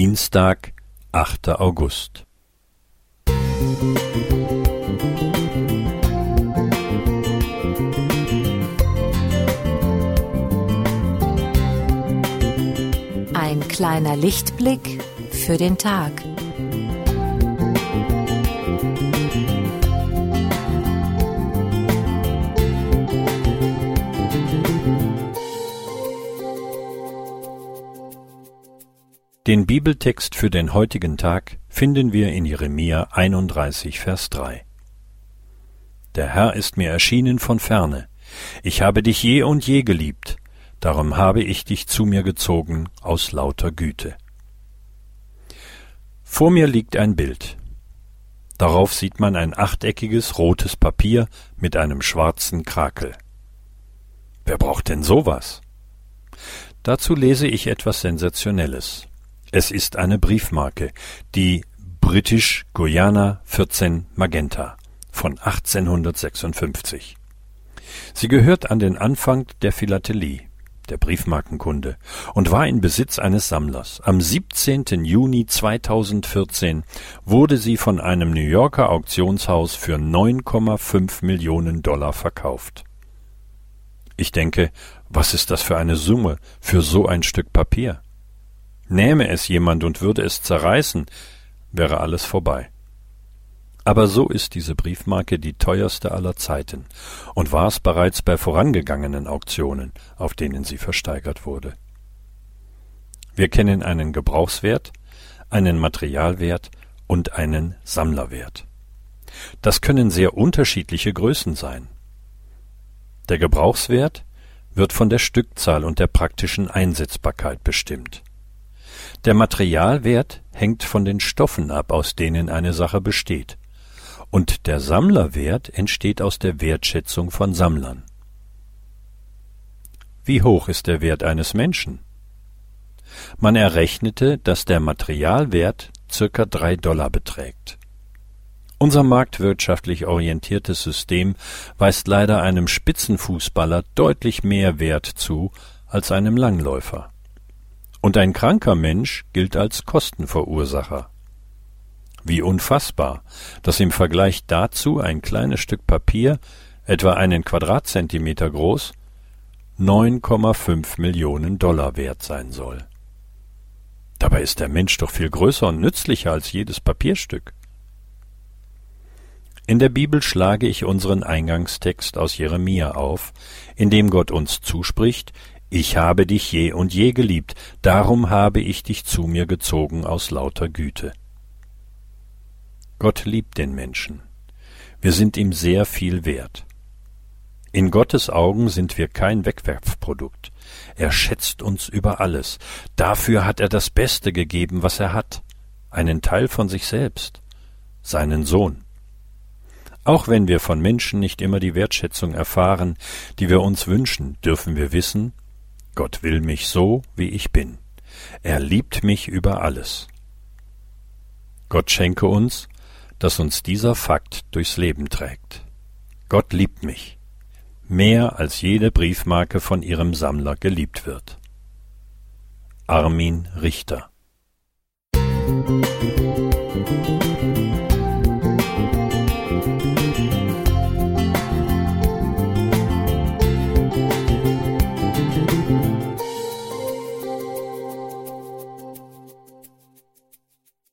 Dienstag, 8. August. Ein kleiner Lichtblick für den Tag. Den Bibeltext für den heutigen Tag finden wir in Jeremia 31, Vers 3. Der Herr ist mir erschienen von ferne. Ich habe dich je und je geliebt, darum habe ich dich zu mir gezogen aus lauter Güte. Vor mir liegt ein Bild. Darauf sieht man ein achteckiges rotes Papier mit einem schwarzen Krakel. Wer braucht denn sowas? Dazu lese ich etwas Sensationelles. Es ist eine Briefmarke, die British Guiana 14 Magenta von 1856. Sie gehört an den Anfang der Philatelie, der Briefmarkenkunde, und war in Besitz eines Sammlers. Am 17. Juni 2014 wurde sie von einem New Yorker Auktionshaus für 9,5 Millionen Dollar verkauft. Ich denke, was ist das für eine Summe für so ein Stück Papier? Nähme es jemand und würde es zerreißen, wäre alles vorbei. Aber so ist diese Briefmarke die teuerste aller Zeiten und war es bereits bei vorangegangenen Auktionen, auf denen sie versteigert wurde. Wir kennen einen Gebrauchswert, einen Materialwert und einen Sammlerwert. Das können sehr unterschiedliche Größen sein. Der Gebrauchswert wird von der Stückzahl und der praktischen Einsetzbarkeit bestimmt. Der Materialwert hängt von den Stoffen ab, aus denen eine Sache besteht, und der Sammlerwert entsteht aus der Wertschätzung von Sammlern. Wie hoch ist der Wert eines Menschen? Man errechnete, dass der Materialwert circa drei Dollar beträgt. Unser marktwirtschaftlich orientiertes System weist leider einem Spitzenfußballer deutlich mehr Wert zu als einem Langläufer. Und ein kranker Mensch gilt als Kostenverursacher. Wie unfassbar, dass im Vergleich dazu ein kleines Stück Papier, etwa einen Quadratzentimeter groß, 9,5 Millionen Dollar wert sein soll. Dabei ist der Mensch doch viel größer und nützlicher als jedes Papierstück. In der Bibel schlage ich unseren Eingangstext aus Jeremia auf, in dem Gott uns zuspricht, ich habe dich je und je geliebt, darum habe ich dich zu mir gezogen aus lauter Güte. Gott liebt den Menschen. Wir sind ihm sehr viel wert. In Gottes Augen sind wir kein Wegwerfprodukt. Er schätzt uns über alles. Dafür hat er das Beste gegeben, was er hat, einen Teil von sich selbst, seinen Sohn. Auch wenn wir von Menschen nicht immer die Wertschätzung erfahren, die wir uns wünschen, dürfen wir wissen, Gott will mich so, wie ich bin. Er liebt mich über alles. Gott schenke uns, dass uns dieser Fakt durchs Leben trägt. Gott liebt mich, mehr als jede Briefmarke von ihrem Sammler geliebt wird. Armin Richter Musik